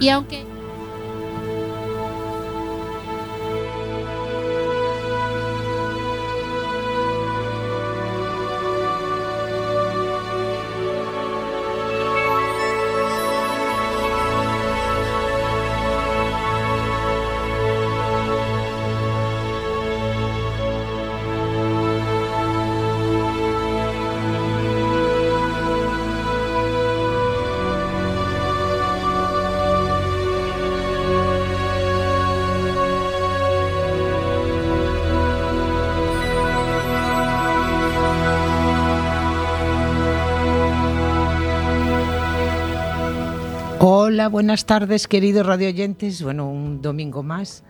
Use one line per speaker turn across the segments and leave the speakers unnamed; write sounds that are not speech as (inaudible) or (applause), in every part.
Y aunque
Hola, buenas tardes, queridos radioyentes. Bueno, un domingo más.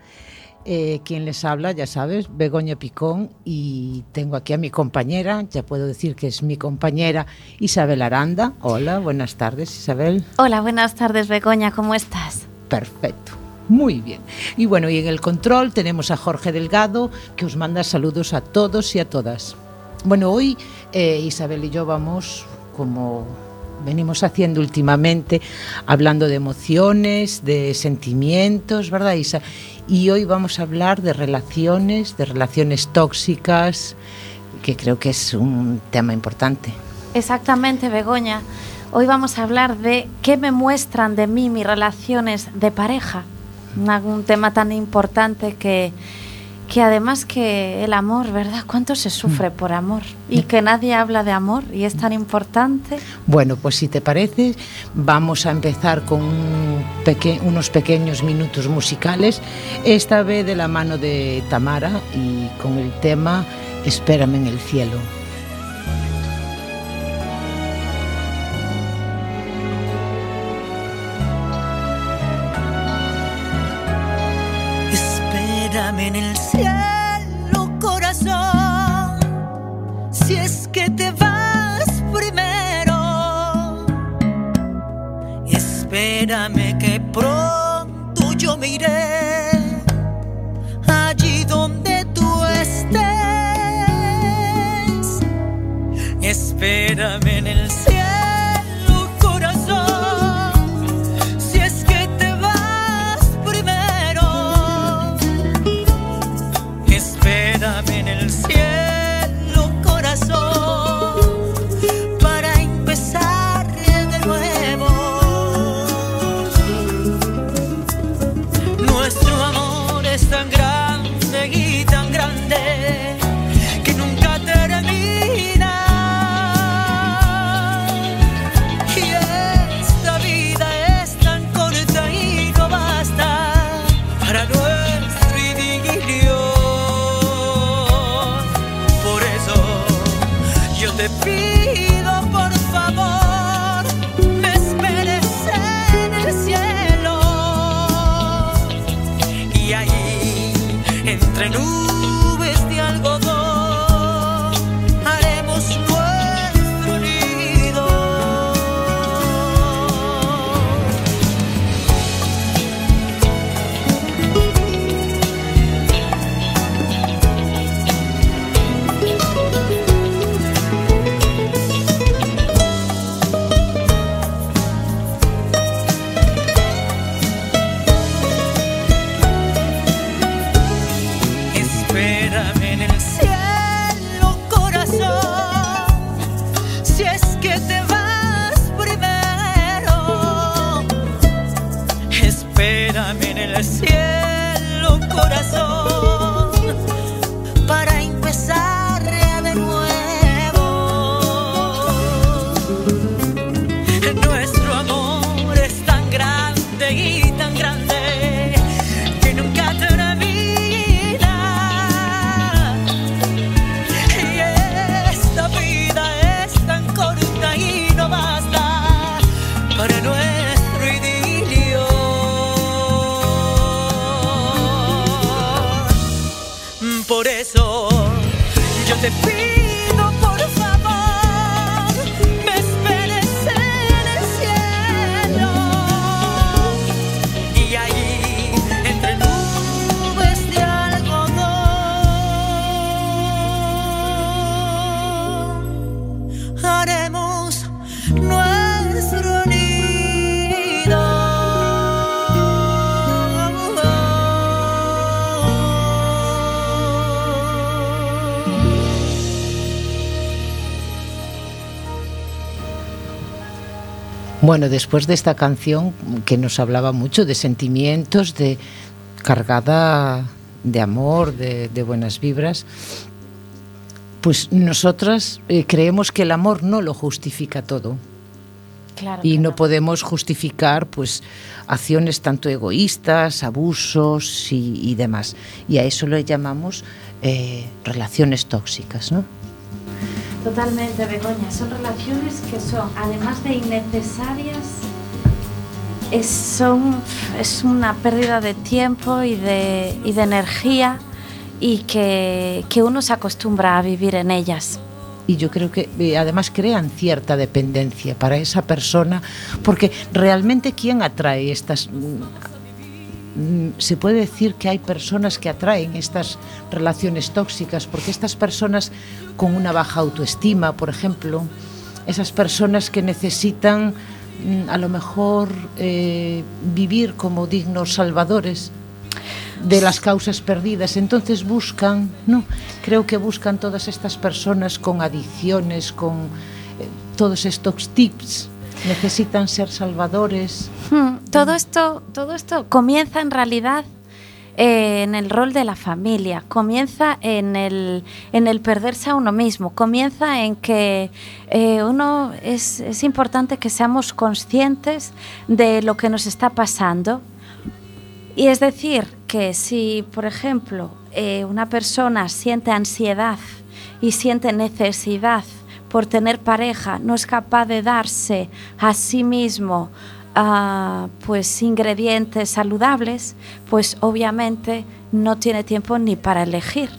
Eh, quien les habla, ya sabes, Begoña Picón, y tengo aquí a mi compañera, ya puedo decir que es mi compañera Isabel Aranda. Hola, buenas tardes, Isabel.
Hola, buenas tardes, Begoña, ¿cómo estás?
Perfecto. Muy bien. Y bueno, y en el control tenemos a Jorge Delgado, que os manda saludos a todos y a todas. Bueno, hoy eh, Isabel y yo vamos como venimos haciendo últimamente, hablando de emociones, de sentimientos, ¿verdad, Isa? Y hoy vamos a hablar de relaciones, de relaciones tóxicas, que creo que es un tema importante.
Exactamente, Begoña. Hoy vamos a hablar de qué me muestran de mí mis relaciones de pareja. Un tema tan importante que que además que el amor, ¿verdad? ¿Cuánto se sufre mm. por amor? Y que nadie habla de amor y es tan importante.
Bueno, pues si te parece, vamos a empezar con unos pequeños minutos musicales, esta vez de la mano de Tamara y con el tema Espérame en el cielo.
En el cielo,
Bueno, después de esta canción que nos hablaba mucho de sentimientos, de cargada de amor, de, de buenas vibras, pues nosotras eh, creemos que el amor no lo justifica todo.
Claro
y no podemos justificar pues acciones tanto egoístas, abusos y, y demás. Y a eso le llamamos eh, relaciones tóxicas, ¿no?
Totalmente, Begoña. Son relaciones que son, además de innecesarias, es, son, es una pérdida de tiempo y de, y de energía y que, que uno se acostumbra a vivir en ellas.
y yo creo que eh, además crean cierta dependencia para esa persona, porque realmente quién atrae estas... mm, Se puede decir que hay personas que atraen estas relaciones tóxicas, porque estas personas con una baja autoestima, por ejemplo, esas personas que necesitan mm, a lo mejor eh, vivir como dignos salvadores, de las causas perdidas. Entonces buscan, no, creo que buscan todas estas personas con adicciones, con eh, todos estos tips. Necesitan ser salvadores.
Hmm, Todo esto, todo esto comienza en realidad eh, en el rol de la familia, comienza en el, en el perderse a uno mismo, comienza en que eh, uno es, es importante que seamos conscientes de lo que nos está pasando. Y es decir, que si, por ejemplo, eh, una persona siente ansiedad y siente necesidad por tener pareja, no es capaz de darse a sí mismo ah, pues ingredientes saludables, pues obviamente no tiene tiempo ni para elegir.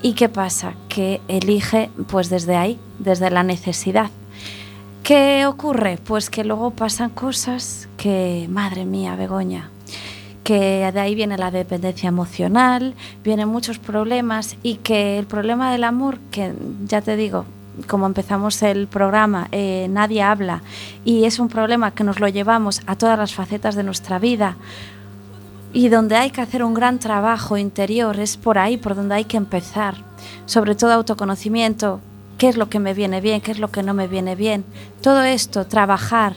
¿Y qué pasa? Que elige pues desde ahí, desde la necesidad. ¿Qué ocurre? Pues que luego pasan cosas que, madre mía, Begoña, que de ahí viene la dependencia emocional, vienen muchos problemas y que el problema del amor, que ya te digo, como empezamos el programa, eh, nadie habla y es un problema que nos lo llevamos a todas las facetas de nuestra vida. Y donde hay que hacer un gran trabajo interior, es por ahí por donde hay que empezar, sobre todo autoconocimiento, qué es lo que me viene bien, qué es lo que no me viene bien, todo esto, trabajar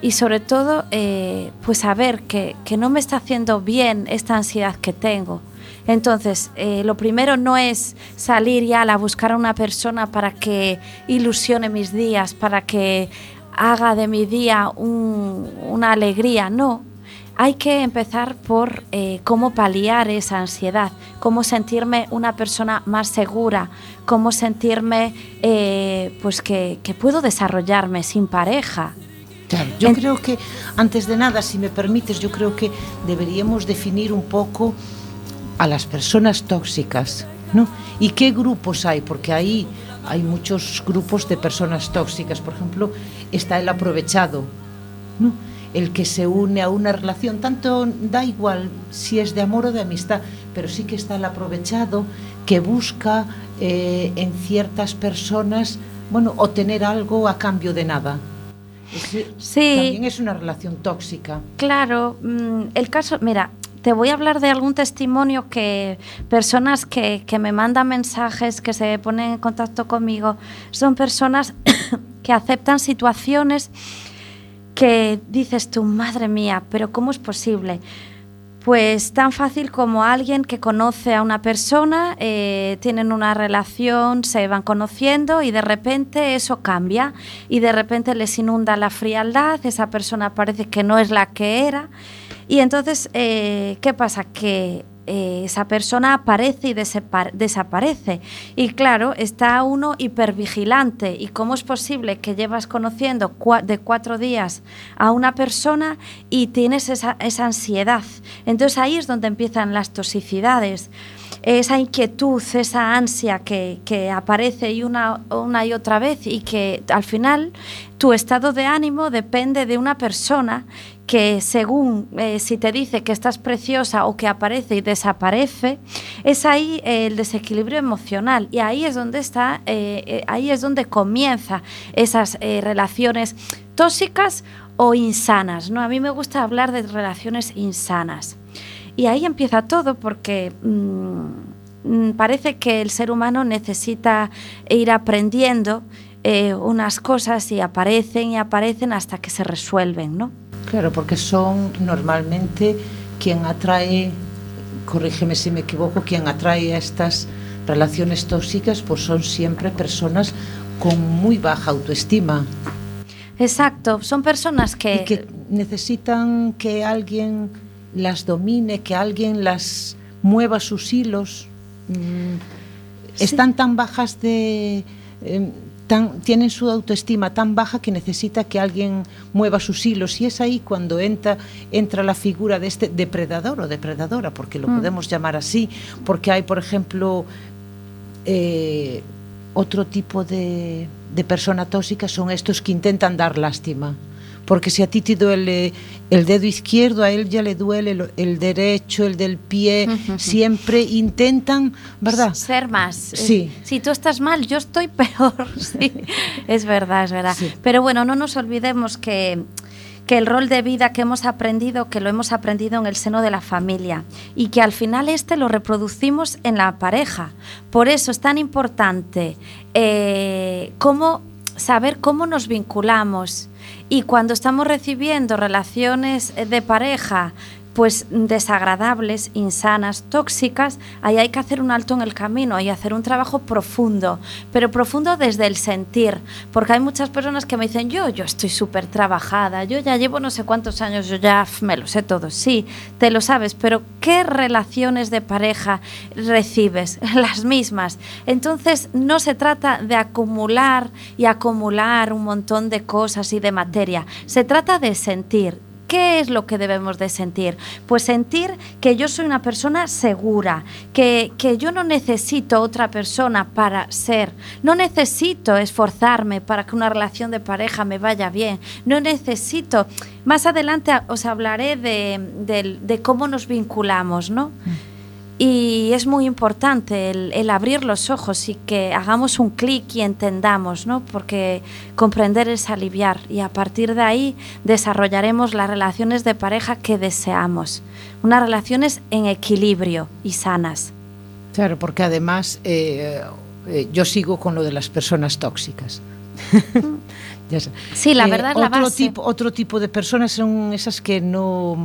y sobre todo eh, pues saber que, que no me está haciendo bien esta ansiedad que tengo. Entonces, eh, lo primero no es salir ya a buscar a una persona para que ilusione mis días, para que haga de mi día un- una alegría, no. Hay que empezar por eh, cómo paliar esa ansiedad, cómo sentirme una persona más segura, cómo sentirme eh, pues que, que puedo desarrollarme sin pareja.
Claro, yo
En-
creo que, antes de nada, si me permites, yo creo que deberíamos definir un poco a las personas tóxicas, ¿no? ¿Y qué grupos hay? Porque ahí hay muchos grupos de personas tóxicas. Por ejemplo, está el aprovechado, ¿no? El que se une a una relación, tanto da igual si es de amor o de amistad, pero sí que está el aprovechado que busca eh, en ciertas personas, bueno, obtener algo a cambio de nada.
Sí.
También es una relación tóxica.
Claro, mm, el caso, mira, te voy a hablar de algún testimonio que personas que, me mandan mensajes, que se ponen en contacto conmigo, son personas (coughs) que aceptan situaciones que dices tú, madre mía, pero ¿cómo es posible? Pues tan fácil como alguien que conoce a una persona, eh, tienen una relación, se van conociendo y de repente eso cambia y de repente les inunda la frialdad, esa persona parece que no es la que era y entonces, eh, ¿qué pasa? Que eh, esa persona aparece y desaparece. Y claro, está uno hipervigilante. ¿Y cómo es posible que llevas conociendo cua- de cuatro días a una persona y tienes esa, esa ansiedad? Entonces ahí es donde empiezan las toxicidades. Esa inquietud, esa ansia que, que aparece una, una y otra vez y que al final tu estado de ánimo depende de una persona que según eh, si te dice que estás preciosa o que aparece y desaparece, es ahí eh, el desequilibrio emocional y ahí es donde está, eh, ahí es donde comienza esas relaciones tóxicas o insanas. ¿no? A mí me gusta hablar de relaciones insanas. Y ahí empieza todo porque mm, mm, parece que el ser humano necesita ir aprendiendo eh, unas cosas y aparecen y aparecen hasta que se resuelven, ¿no?
Claro, porque son normalmente quien atrae, corrígeme si me equivoco, quien atrae a estas relaciones tóxicas, pues son siempre personas con muy baja autoestima.
Exacto, son personas que...
Y que necesitan que alguien las domine, que alguien las mueva sus hilos. Mm,
Sí.
Están tan bajas de... eh, tan- tienen su autoestima tan baja que necesita que alguien mueva sus hilos y es ahí cuando entra, entra la figura de este depredador o depredadora, porque lo
Mm.
podemos llamar así, porque hay, por ejemplo, eh, otro tipo de, de persona tóxica son estos que intentan dar lástima. Porque si a ti te duele el dedo izquierdo, a él ya le duele el, derecho, el del pie. Siempre intentan, ¿verdad?
Ser más.
Sí.
Si tú estás mal, yo estoy peor. (laughs) Sí, es verdad, es verdad.
Sí.
Pero bueno, no nos olvidemos que, que el rol de vida que hemos aprendido, que lo hemos aprendido en el seno de la familia y que al final este lo reproducimos en la pareja. Por eso es tan importante eh, cómo saber cómo nos vinculamos y cuando estamos recibiendo relaciones eh, de pareja pues desagradables, insanas, tóxicas, ahí hay que hacer un alto en el camino, que hacer un trabajo profundo, pero profundo desde el sentir, porque hay muchas personas que me dicen, yo, yo estoy súper trabajada, yo ya llevo no sé cuántos años, yo ya me lo sé todo, sí, te lo sabes, pero ¿qué relaciones de pareja recibes? (laughs) Las mismas. Entonces no se trata de acumular y acumular un montón de cosas y de materia, se trata de sentir, ¿Qué es lo que debemos de sentir? Pues sentir que yo soy una persona segura, que, que, yo no necesito otra persona para ser, no necesito esforzarme para que una relación de pareja me vaya bien, no necesito... Más adelante os hablaré de, de, de cómo nos vinculamos, ¿no? Mm. Y es muy importante el, el, abrir los ojos y que hagamos un clic y entendamos, ¿no? Porque comprender es aliviar y a partir de ahí desarrollaremos las relaciones de pareja que deseamos, unas relaciones en equilibrio y sanas.
Claro, porque además eh, eh, yo sigo con lo de las personas tóxicas. (laughs)
ya sí, la verdad
eh,
es la base.
Tipo, otro tipo de personas son esas que no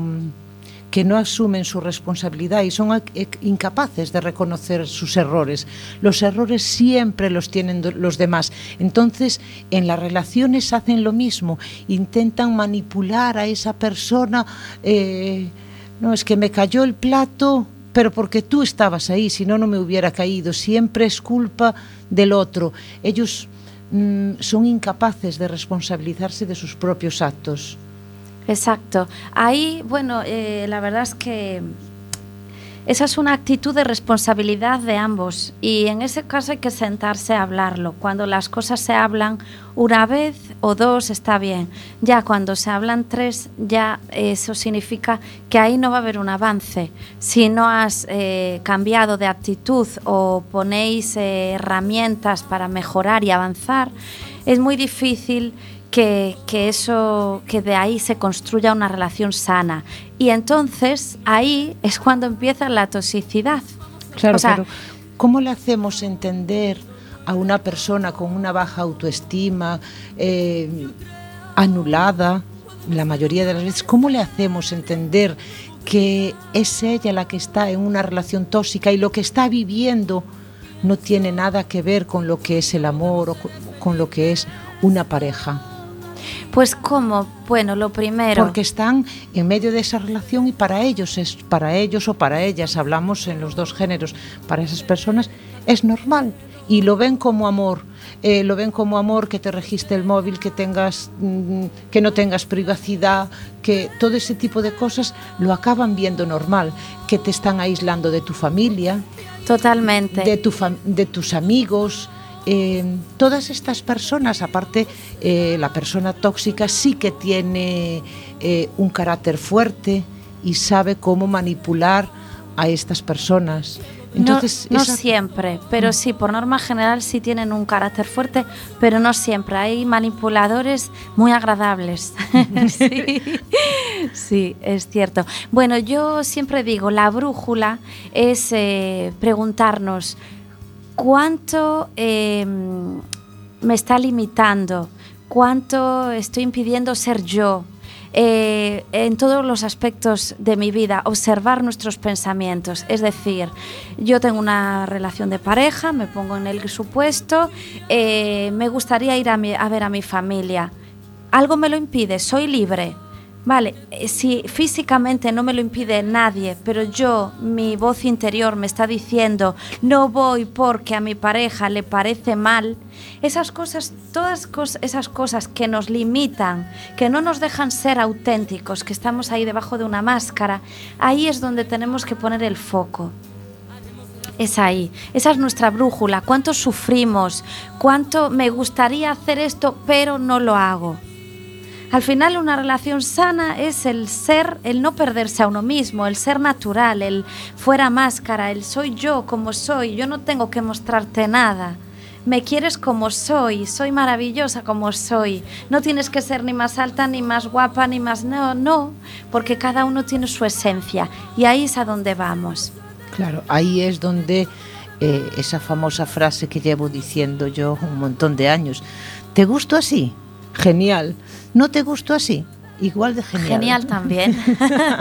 que no asumen su responsabilidad y son incapaces de reconocer sus errores. Los errores siempre los tienen los demás. Entonces, en las relaciones hacen lo mismo, intentan manipular a esa persona. Eh, no, es que me cayó el plato, pero porque tú estabas ahí, si no, no me hubiera caído. Siempre es culpa del otro. Ellos mmm, son incapaces de responsabilizarse de sus propios actos.
Exacto. Ahí, bueno, eh, la verdad es que esa es una actitud de responsabilidad de ambos y en ese caso hay que sentarse a hablarlo. Cuando las cosas se hablan una vez o dos está bien. Ya cuando se hablan tres, ya eso significa que ahí no va a haber un avance. Si no has eh, cambiado de actitud o ponéis eh, herramientas para mejorar y avanzar, es muy difícil que, que, eso, que de ahí se construya una relación sana. Y entonces ahí es cuando empieza la toxicidad.
Claro, o sea, pero ¿cómo le hacemos entender a una persona con una baja autoestima, eh, anulada, la mayoría de las veces, cómo le hacemos entender que es ella la que está en una relación tóxica y lo que está viviendo no tiene nada que ver con lo que es el amor o con lo que es una pareja?
Pues cómo, bueno, lo primero.
Porque están en medio de esa relación y para ellos es para ellos o para ellas, hablamos en los dos géneros, para esas personas es normal y lo ven como amor. Eh, lo ven como amor que te registre el móvil, que tengas mmm, que no tengas privacidad, que todo ese tipo de cosas lo acaban viendo normal, que te están aislando de tu familia,
totalmente,
de, tu de tus amigos, eh, todas estas personas, aparte eh, la persona tóxica sí que tiene eh, un carácter fuerte y sabe cómo manipular a estas personas.
Entonces, no, no esa... siempre, pero sí, por norma general sí tienen un carácter fuerte, pero no siempre. Hay manipuladores muy agradables. (laughs) (laughs) sí. sí, es cierto. Bueno, yo siempre digo, la brújula es preguntarnos, cuánto eh, me está limitando, cuánto estoy impidiendo ser yo, eh, en todos los aspectos de mi vida, observar nuestros pensamientos. Es decir, yo tengo una relación de pareja, me pongo en el supuesto, eh, me gustaría ir a, a ver a mi familia. Algo me lo impide, soy libre. Vale, eh, si físicamente no me lo impide nadie, pero yo, mi voz interior me está diciendo, no voy porque a mi pareja le parece mal, esas cosas, todas esas cosas que nos limitan, que no nos dejan ser auténticos, que estamos ahí debajo de una máscara, ahí es donde tenemos que poner el foco es ahí. Esa es nuestra brújula. ¿Cuánto sufrimos? ¿Cuánto me gustaría hacer esto, pero no lo hago? Al final una relación sana es el ser, el no perderse a uno mismo, el ser natural, el fuera máscara, el soy yo como soy, yo no tengo que mostrarte nada. Me quieres como soy, soy maravillosa como soy. No tienes que ser ni más alta, ni más guapa, ni más... No, no, porque cada uno tiene su esencia y ahí es a donde vamos.
Claro, ahí es donde eh, esa famosa frase que llevo diciendo yo un montón de años, ¿te gusto así? Genial ¿No te gustó así? Igual de genial.
Genial también.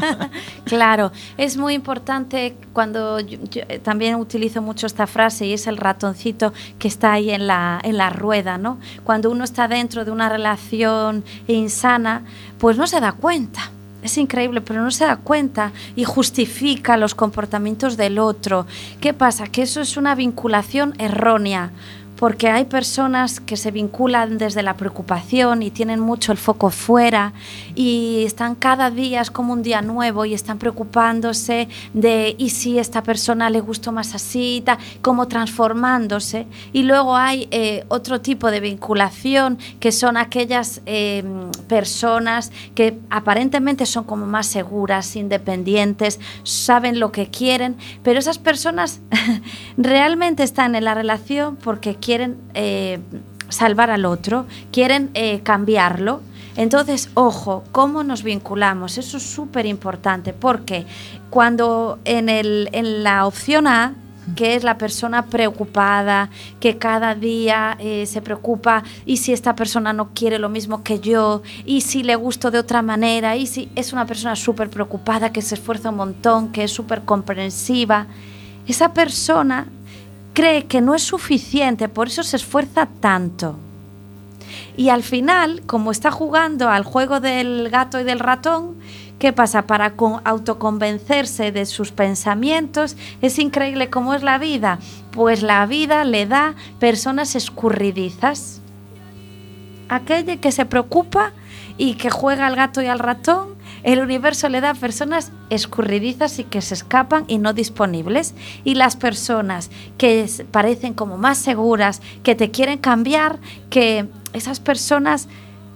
(laughs) claro, es muy importante cuando yo, también utilizo mucho esta frase y es el ratoncito que está ahí en la, en la rueda, ¿no? Cuando uno está dentro de una relación insana, pues no se da cuenta. Es increíble, pero no se da cuenta y justifica los comportamientos del otro. ¿Qué pasa? Que eso es una vinculación errónea porque hay personas que se vinculan desde la preocupación y tienen mucho el foco fuera y están cada día es como un día nuevo y están preocupándose de y si esta persona le gustó más así, como transformándose. Y luego hay eh, otro tipo de vinculación que son aquellas em, personas que aparentemente son como más seguras, independientes, saben lo que quieren, pero esas personas (laughs) realmente están en la relación porque quieren eh, salvar al otro, quieren eh, cambiarlo. Entonces, ojo, ¿cómo nos vinculamos? Eso es súper importante porque cuando en, el, en la opción A, que es la persona preocupada, que cada día eh, se preocupa y si esta persona no quiere lo mismo que yo, y si le gusto de otra manera, y si es una persona súper preocupada, que se esfuerza un montón, que es súper comprensiva, esa persona cree que no es suficiente, por eso se esfuerza tanto. Y al final, como está jugando al juego del gato y del ratón, ¿qué pasa? Para autoconvencerse de sus pensamientos, es increíble cómo es la vida. Pues la vida le da personas escurridizas. Aquella que se preocupa y que juega al gato y al ratón el universo le da personas escurridizas y que se escapan y no disponibles. Y las personas que parecen como más seguras, que te quieren cambiar, que esas personas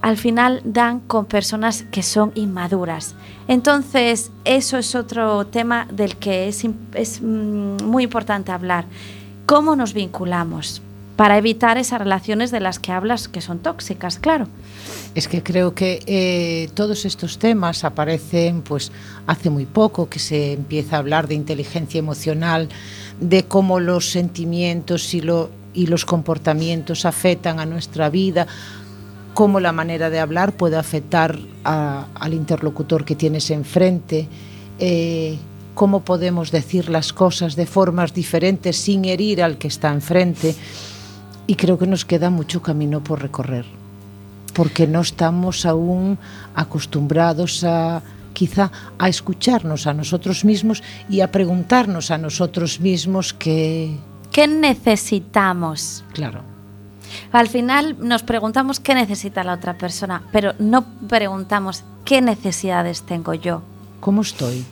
al final dan con personas que son inmaduras. Entonces, eso es otro tema del que es, es mm, muy importante hablar. ¿Cómo nos vinculamos? Para evitar esas relaciones de las que hablas que son tóxicas, claro.
Es que creo que eh, todos estos temas aparecen pues hace muy poco que se empieza a hablar de inteligencia emocional, de cómo los sentimientos y, lo, y los comportamientos afectan a nuestra vida, cómo la manera de hablar puede afectar al interlocutor que tienes enfrente, eh, cómo podemos decir las cosas de formas diferentes sin herir al que está enfrente. Y creo que nos queda mucho camino por recorrer porque no estamos aún acostumbrados a quizá a escucharnos a nosotros mismos y a preguntarnos a nosotros mismos qué
qué necesitamos.
Claro.
Al final nos preguntamos qué necesita la otra persona, pero no preguntamos qué necesidades tengo yo.
¿Cómo estoy?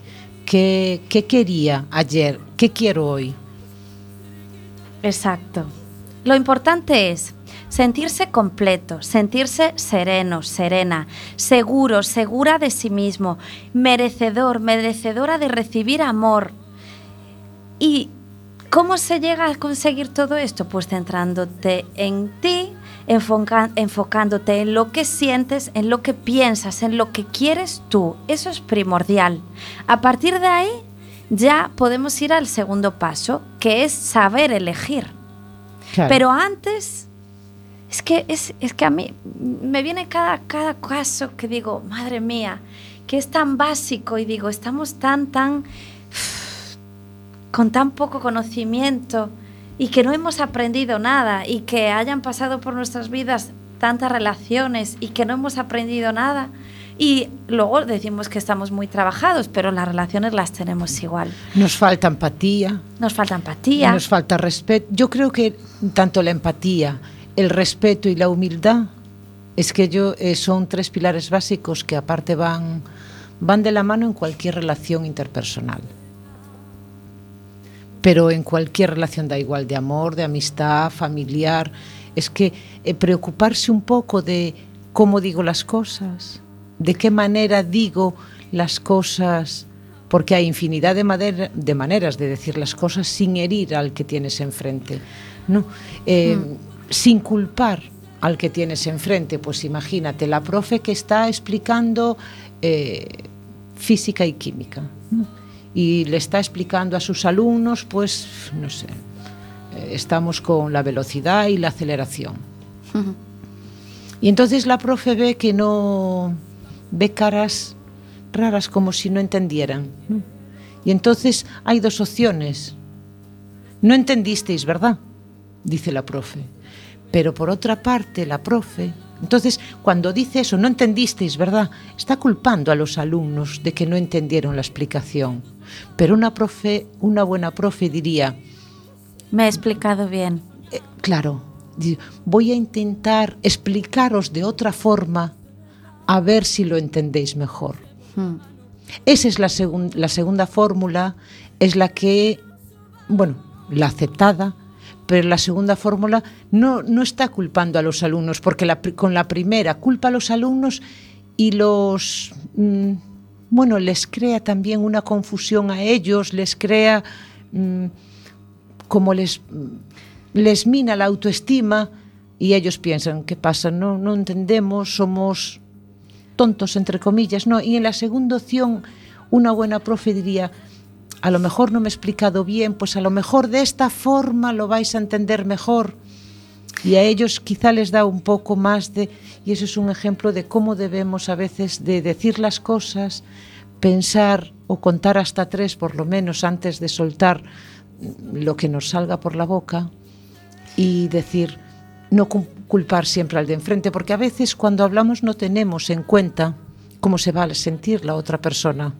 ¿Qué, qué quería ayer? ¿Qué quiero hoy?
Exacto. Lo importante es sentirse completo, sentirse sereno, serena, seguro, segura de sí mismo, merecedor, merecedora de recibir amor. ¿Y cómo se llega a conseguir todo esto? Pues centrándote en ti, enfocándote en lo que sientes, en lo que piensas, en lo que quieres tú. Eso es primordial. A partir de ahí ya podemos ir al segundo paso, que es saber elegir. Pero antes Es que, es, es que a mí me viene cada, cada caso que digo, madre mía, que es tan básico y digo, estamos tan, tan, con tan poco conocimiento y que no hemos aprendido nada y que hayan pasado por nuestras vidas tantas relaciones y que no hemos aprendido nada. Y luego decimos que estamos muy trabajados, pero las relaciones las tenemos igual.
Nos falta empatía.
Nos falta empatía.
Nos falta respeto. Yo creo que tanto la empatía, el respeto y la humildad es que yo, eh, son tres pilares básicos que aparte van, van de la mano en cualquier relación interpersonal. Pero en cualquier relación da igual, de amor, de amistad, familiar. Es que eh, preocuparse un poco de cómo digo las cosas, de qué manera digo las cosas, porque hay infinidad de, madera, de maneras de decir las cosas sin herir al que tienes enfrente. ¿no? Eh, mm. Sin culpar al que tienes enfrente. Pues imagínate, la profe que está explicando eh, física y química ¿no? y le está explicando a sus alumnos, pues, no sé, eh, estamos con la velocidad y la aceleración. Uh -huh. Y entonces la profe ve que no ve caras raras como si no entendieran. ¿no? Y entonces hay dos opciones. No entendisteis, ¿verdad? Dice la profe. Pero por otra parte, la profe, entonces cuando dice eso, no entendisteis, ¿verdad? Está culpando a los alumnos de que no entendieron la explicación. Pero una profe, una buena profe diría,
me he explicado bien.
Eh, claro, voy a intentar explicaros de otra forma a ver si lo entendéis mejor. Hmm. Esa es la, segun, la segunda fórmula, es la que, bueno, la aceptada, pero la segunda fórmula no, no está culpando a los alumnos, porque la, con la primera culpa a los alumnos y los, mmm, bueno, les crea también una confusión a ellos, les crea mmm, como les, les mina la autoestima y ellos piensan, ¿qué pasa? No, no entendemos, somos tontos, entre comillas, no. Y en la segunda opción, una buena profe diría, a lo mejor no me he explicado bien, pues a lo mejor de esta forma lo vais a entender mejor. Y a ellos quizá les da un poco más de... Y eso es un ejemplo de cómo debemos a veces de decir las cosas, pensar o contar hasta tres por lo menos antes de soltar lo que nos salga por la boca y decir, no culpar siempre al de enfrente, porque a veces cuando hablamos no tenemos en cuenta cómo se va a sentir la otra persona.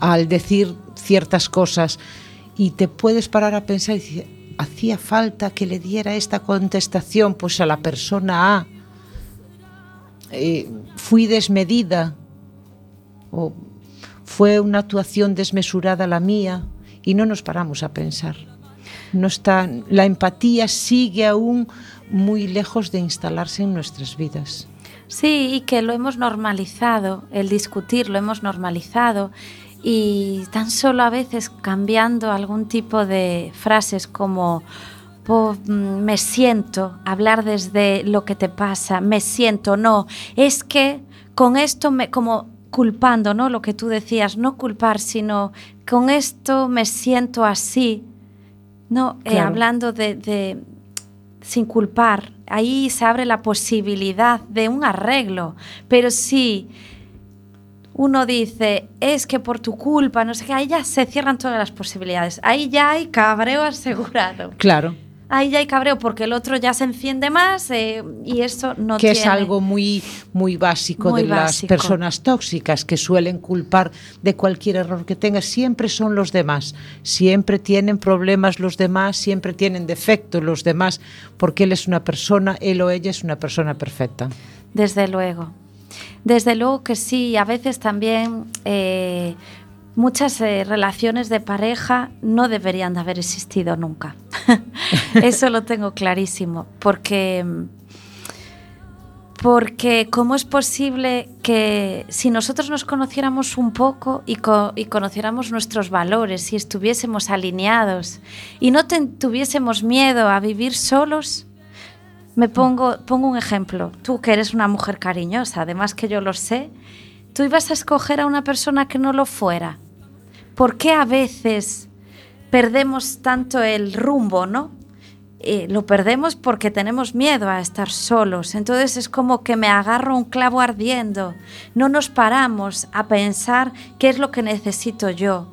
Al decir ciertas cosas y te puedes parar a pensar y decir, hacía falta que le diera esta contestación pues a la persona A, eh, fui desmedida o fue una actuación desmesurada la mía y no nos paramos a pensar no está, la empatía sigue aún muy lejos de instalarse en nuestras vidas.
Sí, y que lo hemos normalizado, el discutir lo hemos normalizado y tan solo a veces cambiando algún tipo de frases como me siento, hablar desde lo que te pasa, me siento, no, es que con esto me como culpando, ¿no? Lo que tú decías, no culpar, sino con esto me siento así, no, eh, claro. eh, hablando de, de, sin culpar, ahí se abre la posibilidad de un arreglo, pero si uno dice, es que por tu culpa, no sé qué, ahí ya se cierran todas las posibilidades, ahí ya hay cabreo asegurado.
Claro
ahí ya hay cabreo porque el otro ya se enciende más eh, y eso no
que
tiene...
es algo muy muy básico muy de básico. las personas tóxicas que suelen culpar de cualquier error que tenga siempre son los demás. Siempre tienen problemas los demás siempre tienen defectos los demás porque él es una persona él o ella es una persona perfecta.
Desde luego. Desde luego que sí a veces también eh, muchas eh, relaciones de pareja no deberían de haber existido nunca. (laughs) Eso lo tengo clarísimo, porque porque cómo es posible que si nosotros nos conociéramos un poco y, co y conociéramos nuestros valores y estuviésemos alineados y no tuviésemos miedo a vivir solos, me pongo, pongo un ejemplo. Tú que eres una mujer cariñosa, además que yo lo sé, tú ibas a escoger a una persona que no lo fuera. ¿Por qué a veces perdemos tanto el rumbo, ¿no? eh, lo perdemos porque tenemos miedo a estar solos. Entonces es como que me agarro un clavo ardiendo. No nos paramos a pensar qué es lo que necesito yo.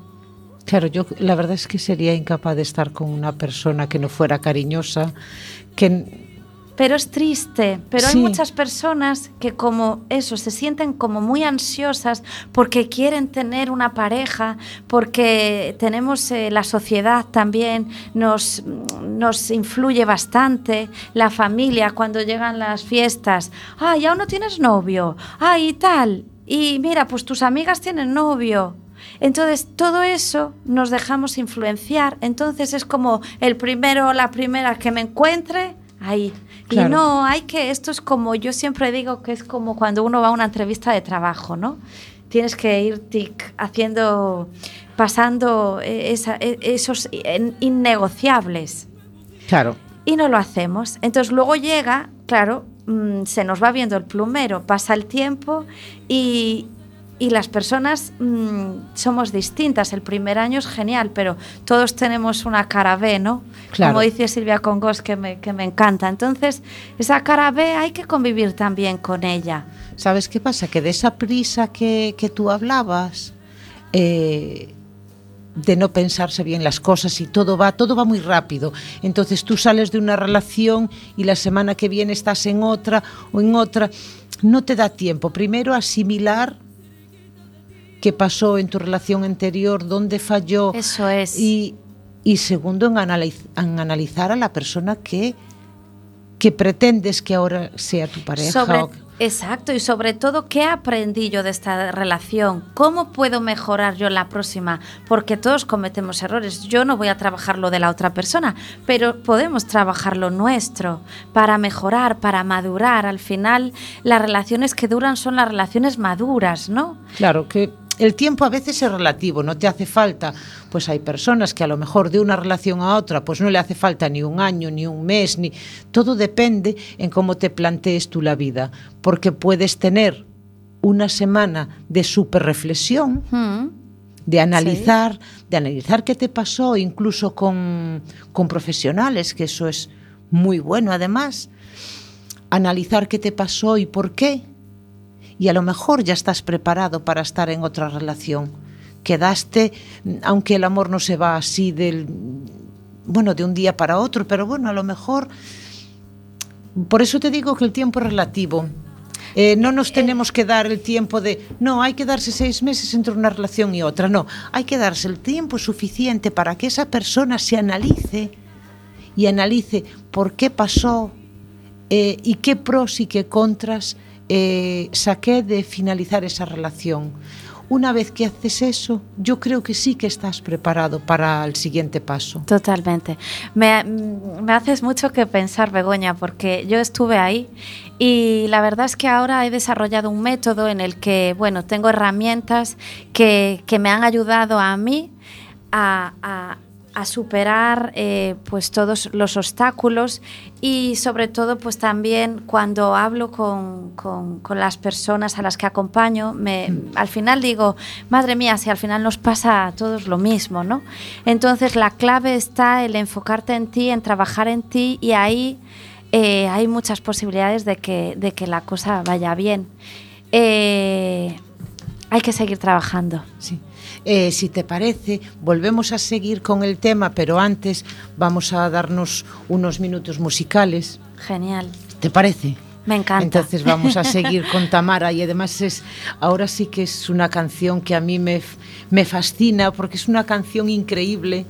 Claro, yo la verdad es que sería incapaz de estar con una persona que no fuera cariñosa, que
pero es triste, pero
Sí.
hay muchas personas que como eso se sienten como muy ansiosas porque quieren tener una pareja, porque tenemos eh, la sociedad también nos, nos influye bastante, la familia cuando llegan las fiestas, ay, aún no tienes novio, ay, tal, y mira, pues tus amigas tienen novio. Entonces, todo eso nos dejamos influenciar. Entonces, es como el primero o la primera que me encuentre, ahí.
Claro.
Y no, hay que, esto es como, yo siempre digo que es como cuando uno va a una entrevista de trabajo, ¿no? Tienes que ir tic, haciendo, pasando eh, esa- eh, esos in- innegociables
claro,
y no lo hacemos. Entonces luego llega, claro, mm, se nos va viendo el plumero, pasa el tiempo y, y las personas mm, somos distintas. El primer año es genial, pero todos tenemos una cara B, ¿no?
Claro.
Como dice Silvia Congos, que me, que me encanta. Entonces, esa cara B hay que convivir también con ella.
¿sabes qué pasa? Que de esa prisa que, que tú hablabas, eh, de no pensarse bien las cosas y todo va, todo va muy rápido. Entonces tú sales de una relación y la semana que viene estás en otra o en otra. No te da tiempo. Primero asimilar qué pasó en tu relación anterior, dónde falló.
Eso es.
Y, y segundo, en, analiz- en analizar a la persona que, que pretendes que ahora sea tu pareja.
Sobre-
o-
exacto, y sobre todo, ¿qué aprendí yo de esta relación? ¿Cómo puedo mejorar yo la próxima? Porque todos cometemos errores. Yo no voy a trabajar lo de la otra persona, pero podemos trabajar lo nuestro para mejorar, para madurar. Al final, las relaciones que duran son las relaciones maduras, ¿no?
Claro que el tiempo a veces es relativo, no te hace falta, pues hay personas que a lo mejor de una relación a otra, pues no le hace falta ni un año, ni un mes, ni todo depende en cómo te plantees tú la vida, porque puedes tener una semana de super reflexión,
Mm.
de analizar, de analizar qué te pasó, incluso con, con profesionales, que eso es muy bueno además, analizar qué te pasó y por qué. Y a lo mejor ya estás preparado para estar en otra relación. Quedaste, aunque el amor no se va así del, bueno, de un día para otro, pero bueno, a lo mejor, por eso te digo que el tiempo es relativo. Eh, no nos tenemos que dar el tiempo de, no, hay que darse seis meses entre una relación y otra, no, hay que darse el tiempo suficiente para que esa persona se analice y analice por qué pasó eh, y qué pros y qué contras eh, saqué de finalizar esa relación. Una vez que haces eso, yo creo que sí que estás preparado para el siguiente paso.
Totalmente. Me, me haces mucho que pensar, Begoña, porque yo estuve ahí y la verdad es que ahora he desarrollado un método en el que, bueno, tengo herramientas que, que me han ayudado a mí a, a- a superar eh, pues todos los obstáculos y sobre todo pues también cuando hablo con, con- las personas a las que acompaño me, al final digo madre mía si al final nos pasa a todos lo mismo no entonces la clave está el enfocarte en ti en trabajar en ti y ahí eh, hay muchas posibilidades de que, de que la cosa vaya bien. Eh, hay que seguir trabajando.
Sí. Eh, si te parece, volvemos a seguir con el tema, pero antes vamos a darnos unos minutos musicales.
genial
¿Te parece?
me encanta
Entonces vamos a (laughs) seguir con Tamara y además es ahora sí que es una canción que a mí me, me fascina porque es una canción increíble.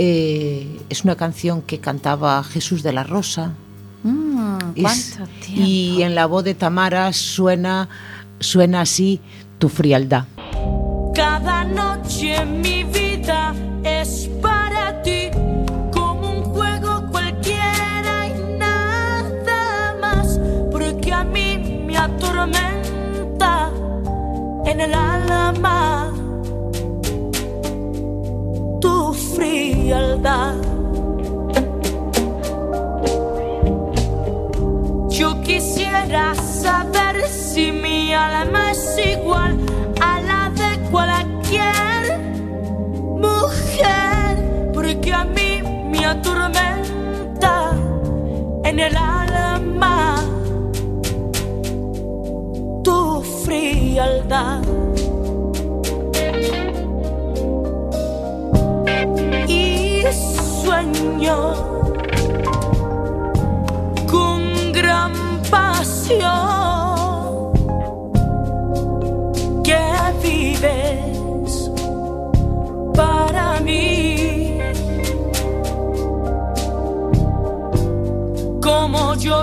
Eh, es una canción que cantaba Jesús de la Rosa.
Mm,
Es- y en la voz de Tamara suena, suena así tu frialdad.
Cada noche mi vida es para ti, como un juego cualquiera y nada más, porque a mí me atormenta en el alma tu frialdad. Yo quisiera saber si mi alma es igual mujer, porque a mí me atormenta en el alma tu frialdad. Y sueño con gran pasión.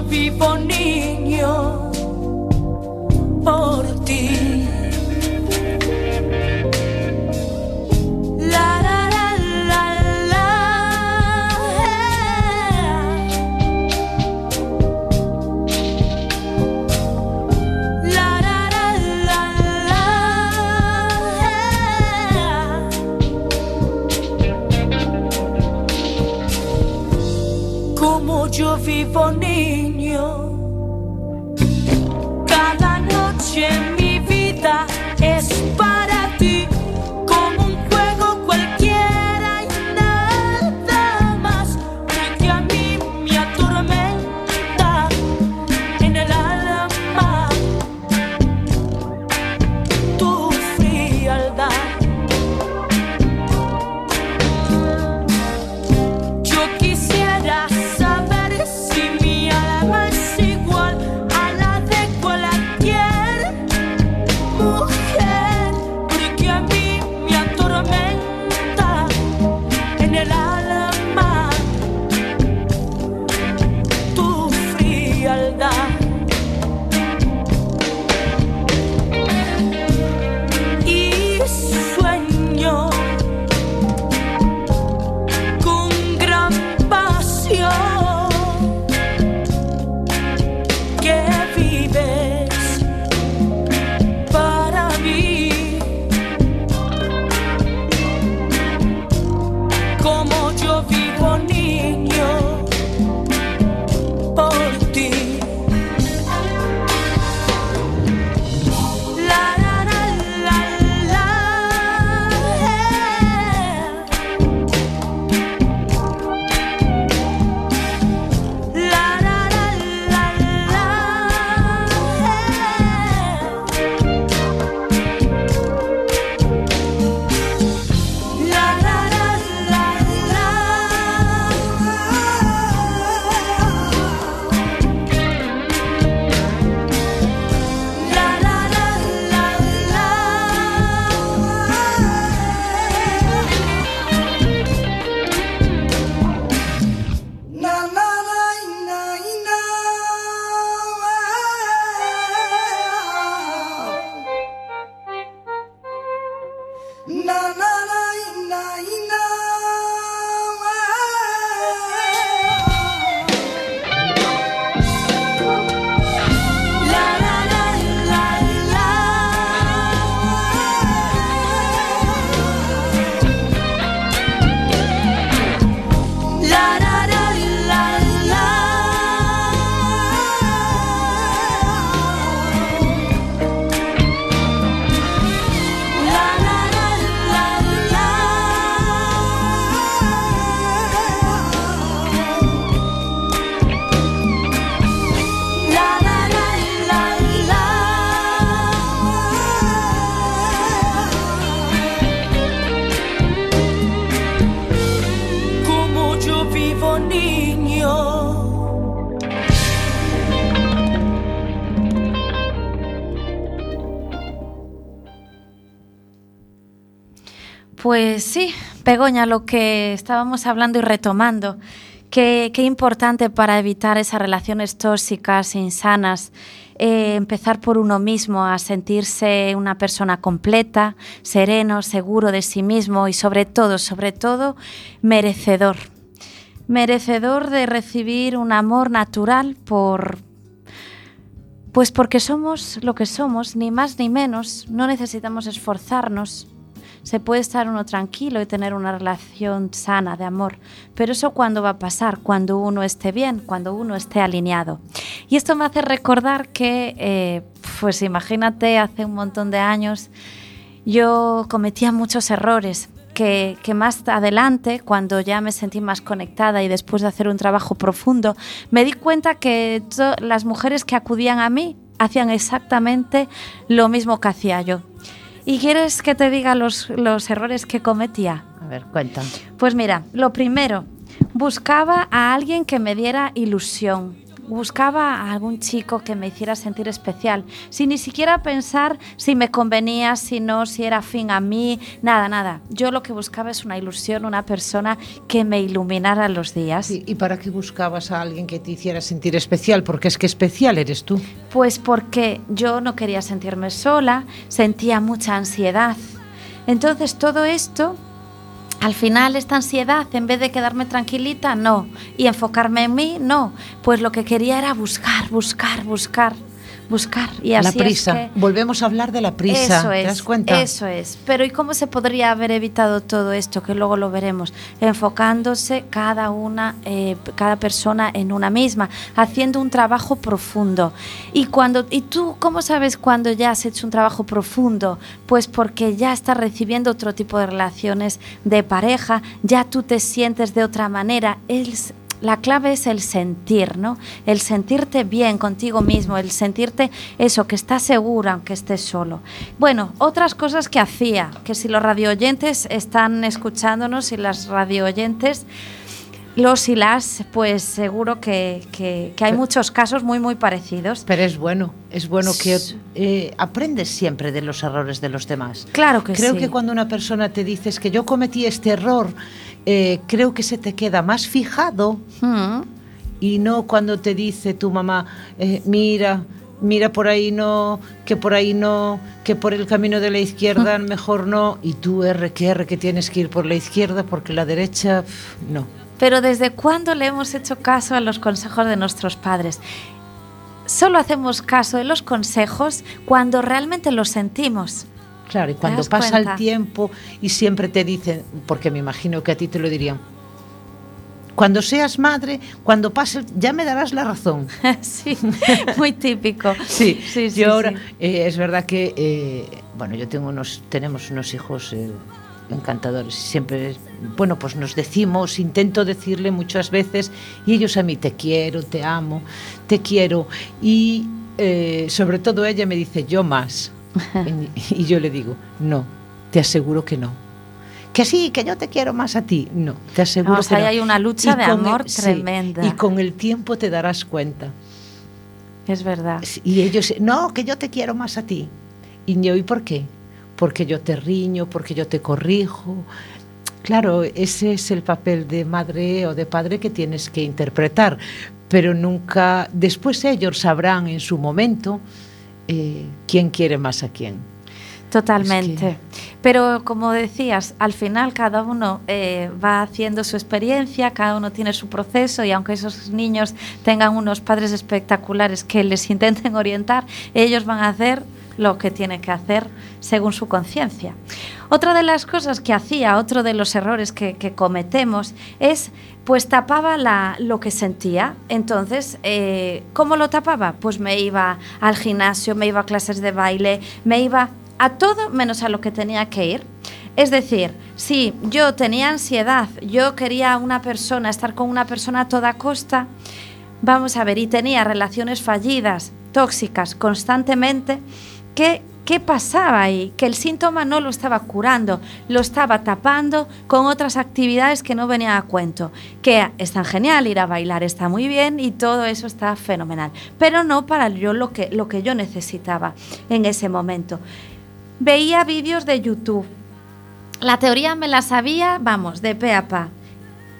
vivo niño por ti. La, la, la, la, la. Eh. La, la, la, la, la. Eh. Como yo vivo niño.
Pues sí, Begoña, lo que estábamos hablando y retomando, qué, importante para evitar esas relaciones tóxicas, insanas, eh, empezar por uno mismo, a sentirse una persona completa, sereno, seguro de sí mismo y sobre todo, sobre todo, merecedor. Merecedor de recibir un amor natural por, pues porque somos lo que somos, ni más ni menos, no necesitamos esforzarnos, se puede estar uno tranquilo y tener una relación sana de amor, pero eso cuando va a pasar, cuando uno esté bien, cuando uno esté alineado. Y esto me hace recordar que, eh, pues imagínate, hace un montón de años yo cometía muchos errores que, que más adelante, cuando ya me sentí más conectada y después de hacer un trabajo profundo, me di cuenta que las mujeres que acudían a mí hacían exactamente lo mismo que hacía yo. ¿Y quieres que te diga los, los errores que cometía?
A ver, cuenta.
Pues mira, lo primero, buscaba a alguien que me diera ilusión. Buscaba a algún chico que me hiciera sentir especial, sin ni siquiera pensar si me convenía, si no, si era afín a mí, nada, nada. Yo lo que buscaba es una ilusión, una persona que me iluminara los días.
Sí, ¿Y para qué buscabas a alguien que te hiciera sentir especial? Porque es que especial eres tú.
Pues porque yo no quería sentirme sola, sentía mucha ansiedad. Entonces todo esto, al final esta ansiedad, en vez de quedarme tranquilita, no. Y enfocarme en mí, no. Pues lo que quería era buscar, buscar, buscar, buscar. Y
la
así es
prisa.
que-
Volvemos a hablar de la prisa.
eso
¿Te
es,
das cuenta?
Eso es. Pero ¿y cómo se podría haber evitado todo esto? Que luego lo veremos. Enfocándose cada una, eh, cada persona en una misma, haciendo un trabajo profundo. Y cuando, ¿y tú cómo sabes cuando ya has hecho un trabajo profundo? Pues porque ya estás recibiendo otro tipo de relaciones de pareja, ya tú te sientes de otra manera. Es, la clave es el sentir, ¿no? El sentirte bien contigo mismo, el sentirte eso, que estás segura aunque estés solo. Bueno, otras cosas que hacía, que si los radioyentes están escuchándonos y las radioyentes, los y las, pues seguro que, que- que hay muchos casos muy, muy parecidos.
Pero es bueno, es bueno que eh, aprendes siempre de los errores de los demás.
Claro que
creo
sí.
que cuando una persona te dice "Es que yo cometí este error, eh, creo que se te queda más fijado
Mm,
y no cuando te dice tu mamá, eh, mira, mira por ahí no, que por ahí no, que por el camino de la izquierda mejor no, y tú R que R que tienes que ir por la izquierda porque la derecha no.
Pero ¿desde cuándo le hemos hecho caso a los consejos de nuestros padres? Solo hacemos caso de los consejos cuando realmente los sentimos.
Claro, y cuando pasa
cuenta?
el tiempo y siempre te dicen, porque me imagino que a ti te lo dirían, cuando seas madre, cuando pase, ya me darás la razón. (laughs)
sí, muy típico. (laughs)
Sí,
sí, sí,
yo ahora
sí.
eh, es verdad que eh, bueno, yo tengo unos, tenemos unos hijos eh, encantadores. Siempre, bueno, pues nos decimos, intento decirle muchas veces y ellos a mí te quiero, te amo, te quiero y eh, sobre todo ella me dice yo más (laughs) y, yo le digo no, te aseguro que no. Que sí, que yo te quiero más a ti. No, te aseguro
Vamos,
que
ahí
no.
hay una lucha
Y
de
con el-
amor
sí,
tremenda.
y con el tiempo te darás cuenta.
Es verdad.
Y ellos, no, que yo te quiero más a ti. Y yo, ¿y por qué? Porque yo te riño, porque yo te corrijo. Claro, ese es el papel de madre o de padre que tienes que interpretar, pero nunca, después ellos sabrán en su momento eh, quién quiere más a quién.
Totalmente.
Es
Pero como decías, al final cada uno eh, va haciendo su experiencia, cada uno tiene su proceso y aunque esos niños tengan unos padres espectaculares que les (laughs) intenten orientar, ellos van a hacer lo que tienen que hacer según su conciencia. Otra de las cosas que hacía, otro de los errores que, que cometemos es, pues tapaba la, lo que sentía. Entonces, eh, ¿cómo lo tapaba? Pues me iba al gimnasio, me iba a clases de baile, me iba a todo menos a lo que tenía que ir. Es decir, si yo tenía ansiedad, yo quería una persona, estar con una persona a toda costa, vamos a ver, y tenía relaciones fallidas, tóxicas constantemente, ¿qué, qué pasaba ahí? Que el síntoma no lo estaba curando, lo estaba tapando con otras actividades que no venían a cuento. Que es tan genial, ir a bailar está muy bien y todo eso está fenomenal, pero no para yo lo que, lo que yo necesitaba en ese momento. Veía vídeos de YouTube. La teoría me la sabía, vamos, de pe a pa.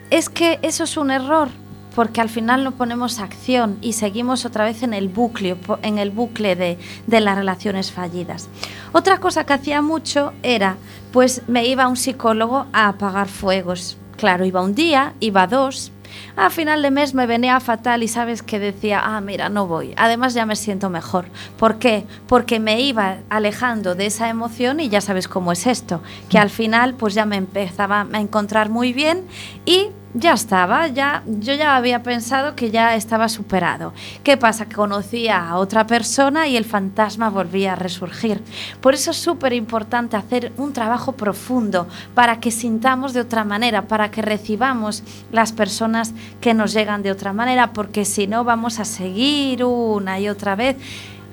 Es que eso es un error, porque al final no ponemos acción y seguimos otra vez en el bucle, en el bucle de, de las relaciones fallidas. Otra cosa que hacía mucho era, pues me iba a un psicólogo a apagar fuegos. Claro, iba un día, iba dos. A final de mes me venía fatal y sabes que decía, ah, mira, no voy. Además ya me siento mejor. ¿Por qué? Porque me iba alejando de esa emoción y ya sabes cómo es esto, que al final pues ya me empezaba a encontrar muy bien y ya estaba, ya yo ya había pensado que ya estaba superado. ¿Qué pasa? Que conocía a otra persona y el fantasma volvía a resurgir. Por eso es súper importante hacer un trabajo profundo para que sintamos de otra manera, para que recibamos las personas que nos llegan de otra manera, porque si no vamos a seguir una y otra vez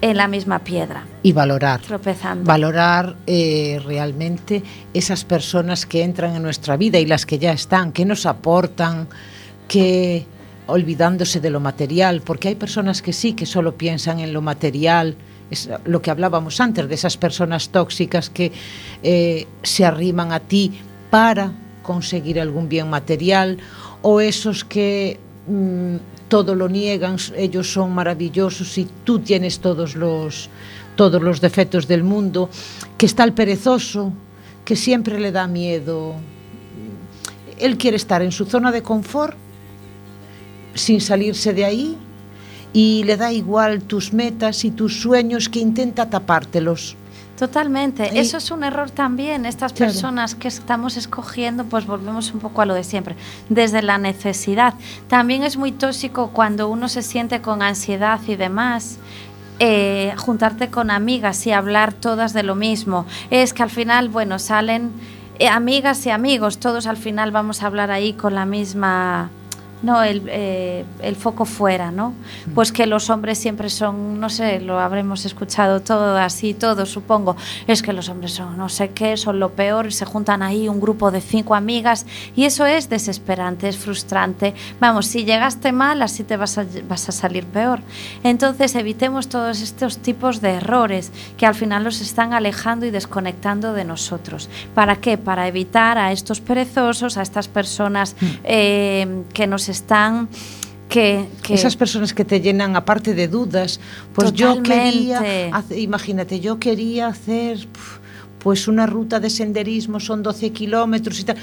en la misma piedra.
Y valorar.
Tropezando.
Valorar eh, realmente esas personas que entran en nuestra vida y las que ya están, que nos aportan, que olvidándose de lo material, porque hay personas que sí, que solo piensan en lo material, es lo que hablábamos antes, de esas personas tóxicas que eh, se arriman a ti para conseguir algún bien material, o esos que mm, todo lo niegan, ellos son maravillosos y tú tienes todos los, todos los defectos del mundo, que está el perezoso, que siempre le da miedo. Él quiere estar en su zona de confort sin salirse de ahí y le da igual tus metas y tus sueños que intenta tapártelos.
Totalmente, eso es un error también. Estas
Claro.
personas que estamos escogiendo, pues volvemos un poco a lo de siempre, desde la necesidad. También es muy tóxico cuando uno se siente con ansiedad y demás. eh, juntarte con amigas y hablar todas de lo mismo. Es que al final, bueno, salen eh, amigas y amigos, todos al final vamos a hablar ahí con la misma no el, eh, el foco fuera, ¿no? Pues que los hombres siempre son, no sé, lo habremos escuchado todo así, todo supongo, es que los hombres son no sé qué, son lo peor, se juntan ahí un grupo de cinco amigas y eso es desesperante, es frustrante. Vamos, si llegaste mal, así te vas a, vas a salir peor. Entonces evitemos todos estos tipos de errores que al final los están alejando y desconectando de nosotros. ¿Para qué? Para evitar a estos perezosos, a estas personas eh, que nos están... Que, que-
Esas personas que te llenan aparte de dudas, pues yo quería, hace- imagínate, yo quería hacer pues una ruta de senderismo, son 12 kilómetros y tal.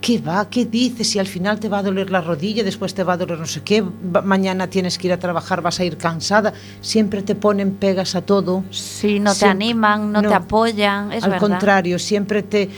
¿Qué va? ¿Qué dices? Si al final te va a doler la rodilla, después te va a doler no sé qué, mañana tienes que ir a trabajar, vas a ir cansada, siempre te ponen pegas a todo.
si no te animan, no,
no.
te apoyan, es
Al
verdad.
contrario, siempre te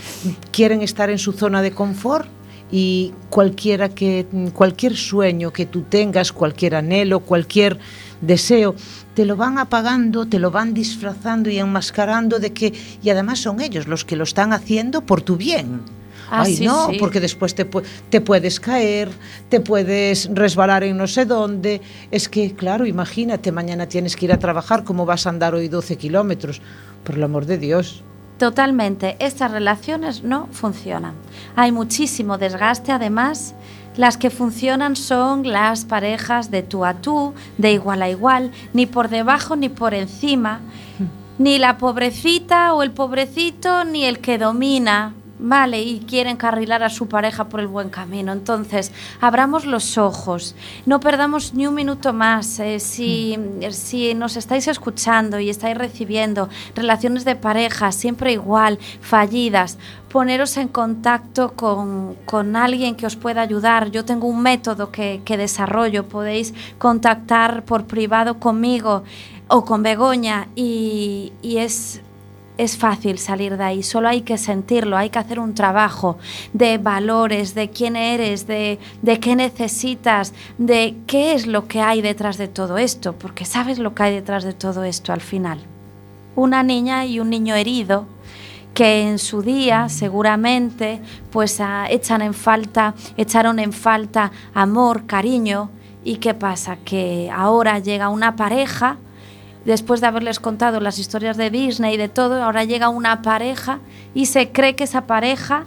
quieren estar en su zona de confort y cualquiera que cualquier sueño que tú tengas, cualquier anhelo, cualquier deseo, te lo van apagando, te lo van disfrazando y enmascarando de que y además son ellos los que lo están haciendo por tu bien.
Ah,
Ay,
sí,
no,
sí.
porque después te, te puedes caer, te puedes resbalar en no sé dónde. Es que, claro, imagínate, mañana tienes que ir a trabajar, ¿cómo vas a andar hoy 12 kilómetros? Por el amor de Dios.
Totalmente, estas relaciones no funcionan. Hay muchísimo desgaste, además. Las que funcionan son las parejas de tú a tú, de igual a igual, ni por debajo ni por encima, ni la pobrecita o el pobrecito, ni el que domina, ¿vale? Y quiere encarrilar a su pareja por el buen camino. Entonces, abramos los ojos, no perdamos ni un minuto más. eh, si, si nos estáis escuchando y estáis recibiendo relaciones de pareja siempre igual, fallidas, poneros en contacto con, con alguien que os pueda ayudar. Yo tengo un método que, que desarrollo, podéis contactar por privado conmigo o con Begoña y, y es es fácil salir de ahí, solo hay que sentirlo, hay que hacer un trabajo de valores, de quién eres, de, de qué necesitas, de qué es lo que hay detrás de todo esto, porque sabes lo que hay detrás de todo esto al final. Una niña y un niño herido que en su día seguramente pues ah, echan en falta, echaron en falta amor, cariño y qué pasa que ahora llega una pareja después de haberles contado las historias de Disney y de todo, ahora llega una pareja y se cree que esa pareja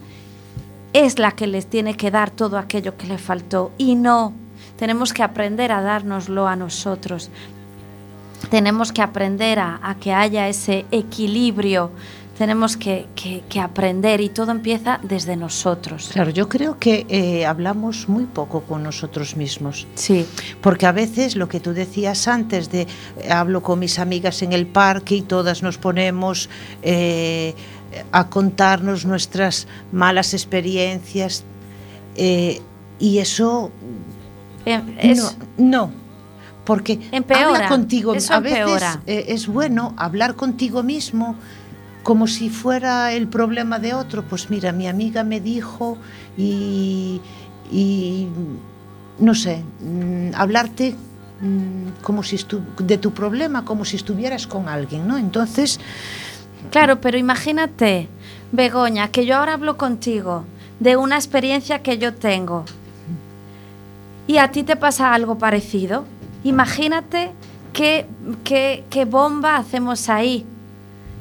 es la que les tiene que dar todo aquello que le faltó. Y no, tenemos que aprender a dárnoslo a nosotros. Tenemos que aprender a, a que haya ese equilibrio. Tenemos que, que- que aprender y todo empieza desde nosotros.
Claro, yo creo que eh, hablamos muy poco con nosotros mismos.
Sí,
Porque a veces lo que tú decías antes de eh, hablo con mis amigas en el parque y todas nos ponemos eh, a contarnos nuestras malas experiencias eh, y eso
Em, es-
no, no, porque
Empeora,
habla contigo
eso
a veces eh, es bueno hablar contigo mismo como si fuera el problema de otro. Pues mira, mi amiga me dijo y, no sé, mm, hablarte mm, como si de tu problema como si estuvieras con alguien, ¿no? Entonces,
Claro, pero imagínate, Begoña, que yo ahora hablo contigo de una experiencia que yo tengo y a ti te pasa algo parecido. Imagínate qué bomba hacemos ahí.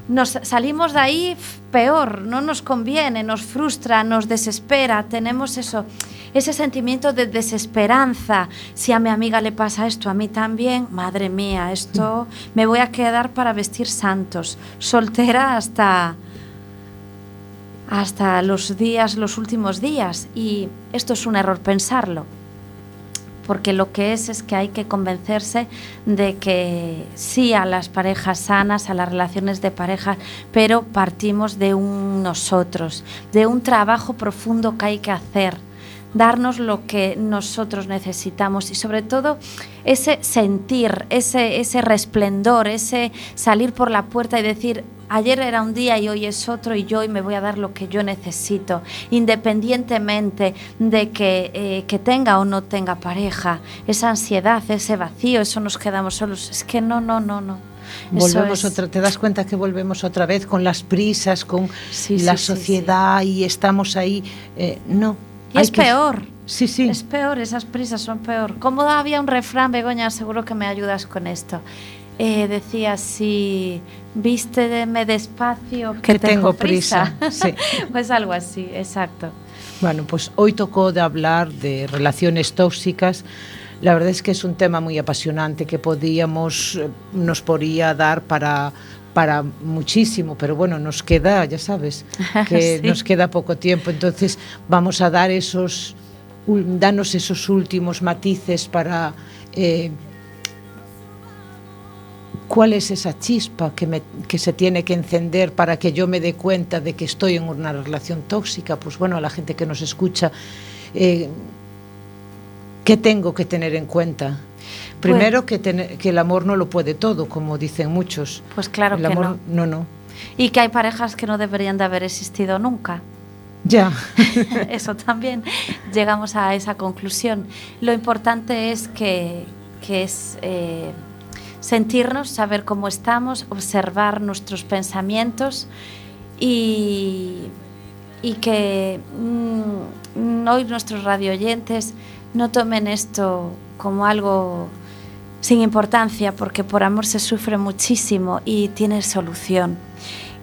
Nos salimos de ahí peor, no nos conviene, nos frustra, nos desespera, tenemos eso, ese sentimiento de desesperanza. Si a mi amiga le pasa esto, a mí también, madre mía, esto me voy a quedar para vestir santos, soltera hasta hasta los días, los últimos días. Y esto es un error pensarlo, porque lo que es es que hay que convencerse de que sí a las parejas sanas, a las relaciones de pareja, pero partimos de un nosotros, de un trabajo profundo que hay que hacer darnos lo que nosotros necesitamos y sobre todo ese sentir, ese, ese resplendor, ese salir por la puerta y decir, ayer era un día y hoy es otro y yo hoy me voy a dar lo que yo necesito, independientemente de que, eh, que tenga o no tenga pareja, esa ansiedad, ese vacío, eso nos quedamos solos, es que no, no, no, no.
Volvemos
es-
otra, te das cuenta que volvemos otra vez con las prisas, con
Sí,
la
sí, sí,
sociedad y estamos ahí. eh, no.
Y es
que-
peor.
Sí, sí.
Es peor, esas prisas son peor. Como había un refrán, Begoña, seguro que me ayudas con esto. Eh, decía así, vísteme despacio que,
Que tengo prisa, sí. (laughs)
pues algo así, exacto.
Bueno, pues hoy tocó de hablar de relaciones tóxicas. La verdad es que es un tema muy apasionante que podíamos, eh, nos podría dar para para muchísimo, pero bueno, nos queda, ya sabes, (laughs) que
Sí.
nos queda poco tiempo, entonces vamos a dar esos, danos esos últimos matices para eh, cuál es esa chispa que, me- que se tiene que encender para que yo me dé cuenta de que estoy en una relación tóxica. Pues bueno, a la gente que nos escucha, eh, ¿qué tengo que tener en cuenta? Primero que, tener- que el amor no lo puede todo, como dicen muchos.
Pues claro
el
que
amor,
no.
no, no.
Y que hay parejas que no deberían de haber existido nunca.
Ya. (laughs)
Eso también llegamos a esa conclusión. Lo importante es que, que es eh, sentirnos, saber cómo estamos, observar nuestros pensamientos y, y que mm, hoy nuestros radioyentes no tomen esto como algo sin importancia, porque por amor se sufre muchísimo y tiene solución.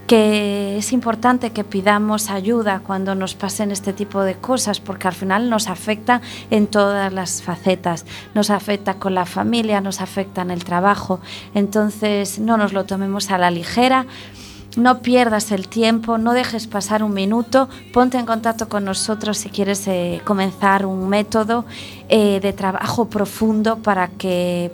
Que es importante que pidamos ayuda cuando nos pasen este tipo de cosas, porque al final nos afecta en todas las facetas. Nos afecta con la familia, nos afecta en el trabajo. Entonces no nos lo tomemos a la ligera. No pierdas el tiempo, no dejes pasar un minuto, ponte en contacto con nosotros si quieres eh, comenzar un método eh, de trabajo profundo para que,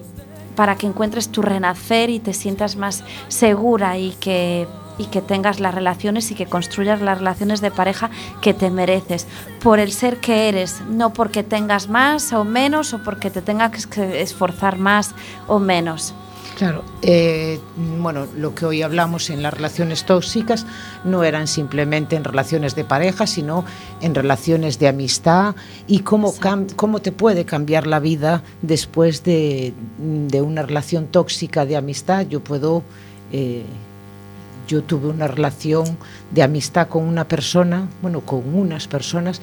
para que encuentres tu renacer y te sientas más segura y que, y que tengas las relaciones y que construyas las relaciones de pareja que te mereces, por el ser que eres, no porque tengas más o menos o porque te tengas que esforzar más o menos.
Claro, eh, bueno, lo que hoy hablamos en las relaciones tóxicas no eran simplemente en relaciones de pareja, sino en relaciones de amistad y cómo, cómo te puede cambiar la vida después de, de una relación tóxica de amistad. Yo puedo, eh, yo tuve una relación de amistad con una persona, bueno, con unas personas,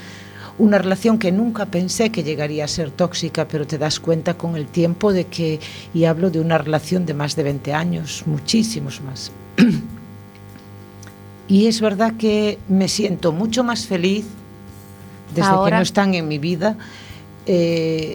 una relación que nunca pensé que llegaría a ser tóxica, pero te das cuenta con el tiempo de que, y hablo de una relación de más de 20 años, muchísimos más. (clears throat) y es verdad que me siento mucho más feliz desde que no están en mi vida, eh,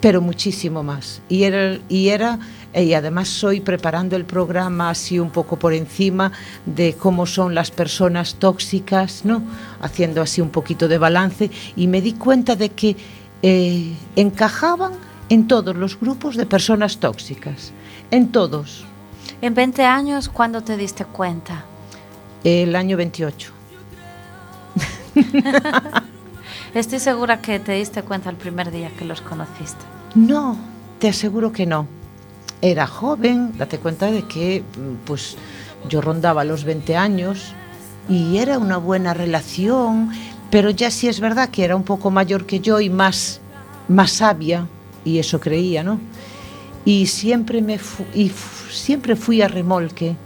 pero muchísimo más. Y era, y era eh, y además soy preparando el programa así un poco por encima de cómo son las personas tóxicas, ¿no? Haciendo así un poquito de balance y me di cuenta de que eh, encajaban en todos los grupos de personas tóxicas, en todos.
En 20 años, ¿cuándo te diste cuenta?
El año 28. (laughs)
Estoy segura que te diste cuenta el primer día que los conociste.
No, te aseguro que no. Era joven, date cuenta de que pues yo rondaba los 20 años y era una buena relación, pero ya sí es verdad que era un poco mayor que yo y más, más sabia, y eso creía, ¿no? Y siempre, me y siempre fui a remolque,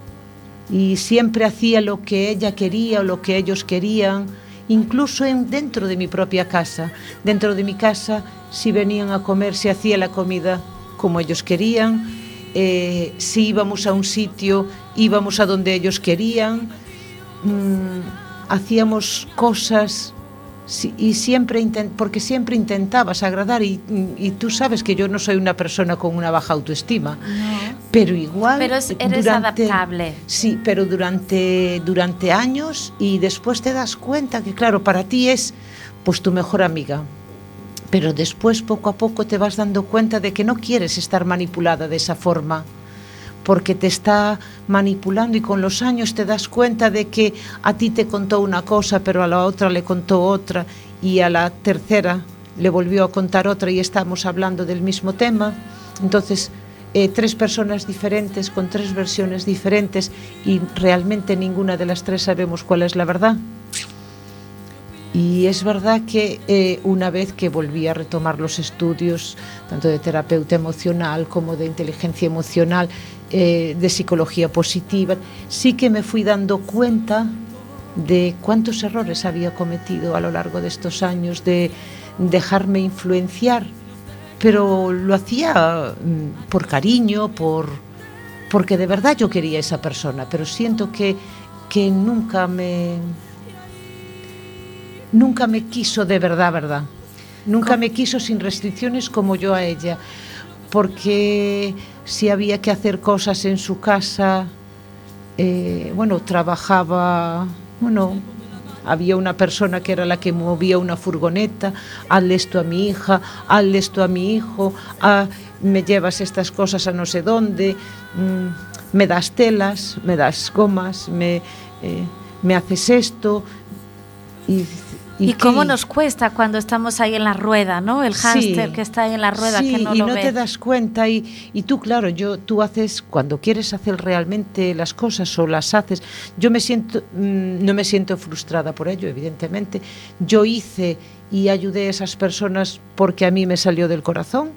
y siempre hacía lo que ella quería o lo que ellos querían, incluso en, dentro de mi propia casa. Dentro de mi casa, si venían a comer, se hacía la comida como ellos querían, eh, si íbamos a un sitio, íbamos a donde ellos querían, mm, hacíamos cosas y siempre intent, porque siempre intentabas agradar y, y, tú sabes que yo no soy una persona con una baja autoestima
No.
pero igual
Pero es- eres adaptable.
sí pero durante durante años y después te das cuenta que claro para ti es pues tu mejor amiga pero después poco a poco te vas dando cuenta de que no quieres estar manipulada de esa forma porque te está manipulando y con los años te das cuenta de que a ti te contó una cosa, pero a la otra le contó otra y a la tercera le volvió a contar otra y estamos hablando del mismo tema. Entonces, eh, tres personas diferentes con tres versiones diferentes y realmente ninguna de las tres sabemos cuál es la verdad. Y es verdad que eh, una vez que volví a retomar los estudios, tanto de terapeuta emocional como de inteligencia emocional, eh, de psicología positiva, sí que me fui dando cuenta de cuántos errores había cometido a lo largo de estos años, de dejarme influenciar, pero lo hacía mm, por cariño, por, porque de verdad yo quería a esa persona, pero siento que, que nunca me nunca me quiso de verdad, verdad. Nunca me quiso sin restricciones como yo a ella, porque si había que hacer cosas en su casa, eh, bueno, trabajaba, bueno, había una persona que era la que movía una furgoneta, hazle esto a mi hija, hazle esto a mi hijo, ah, me llevas estas cosas a no sé dónde, mm, me das telas, me das gomas, me, eh, me haces esto. ¿Y,
¿Y, cómo nos cuesta cuando estamos ahí en la rueda, ¿no? El
Sí.
hámster que está ahí en la rueda
Sí,
que no
y
lo
no
ve.
te das cuenta y, y tú claro yo tú haces cuando quieres hacer realmente las cosas o las haces yo me siento mm, no me siento frustrada por ello evidentemente yo hice y ayudé a esas personas porque a mí me salió del corazón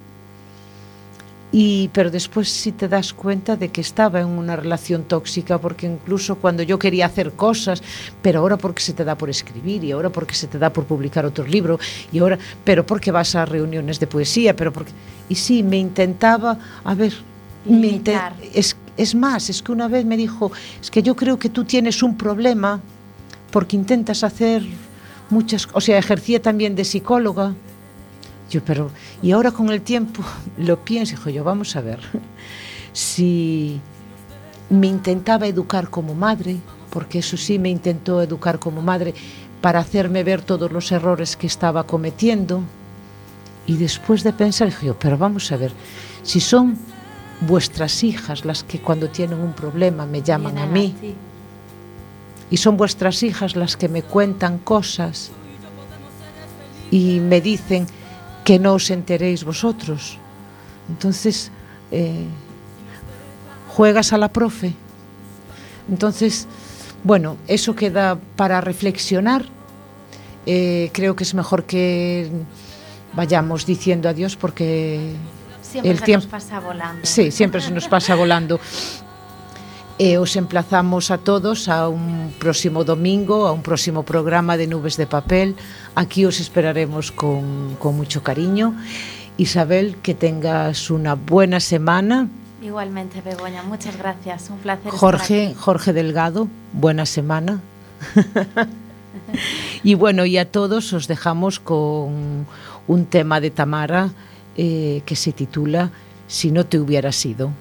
y pero después sí te das cuenta de que estaba en una relación tóxica porque incluso cuando yo quería hacer cosas pero ahora porque se te da por escribir y ahora porque se te da por publicar otro libro y ahora pero porque vas a reuniones de poesía pero porque y sí me intentaba a ver me es, es más es que una vez me dijo es que yo creo que tú tienes un problema porque intentas hacer muchas o sea ejercía también de psicóloga yo, pero, y ahora con el tiempo lo pienso, hijo, yo, vamos a ver, si me intentaba educar como madre, porque eso sí me intentó educar como madre, para hacerme ver todos los errores que estaba cometiendo, y después de pensar, dije yo, pero vamos a ver, si son vuestras hijas las que cuando tienen un problema me llaman a mí, y son vuestras hijas las que me cuentan cosas y me dicen que no os enteréis vosotros. Entonces, eh, juegas a la profe. Entonces, bueno, eso queda para reflexionar. Eh, creo que es mejor que vayamos diciendo adiós porque
Siempre
el
se
tiempo-
nos pasa volando.
Sí, siempre se nos pasa volando. (laughs) Eh, os emplazamos a todos a un próximo domingo, a un próximo programa de Nubes de Papel. Aquí os esperaremos con, con mucho cariño. Isabel, que tengas una buena semana.
Igualmente, Begoña, muchas gracias. Un placer. estar
Jorge,
aquí.
Jorge Delgado, buena semana. (laughs) y bueno, y a todos os dejamos con un tema de Tamara eh, que se titula Si no te hubiera sido.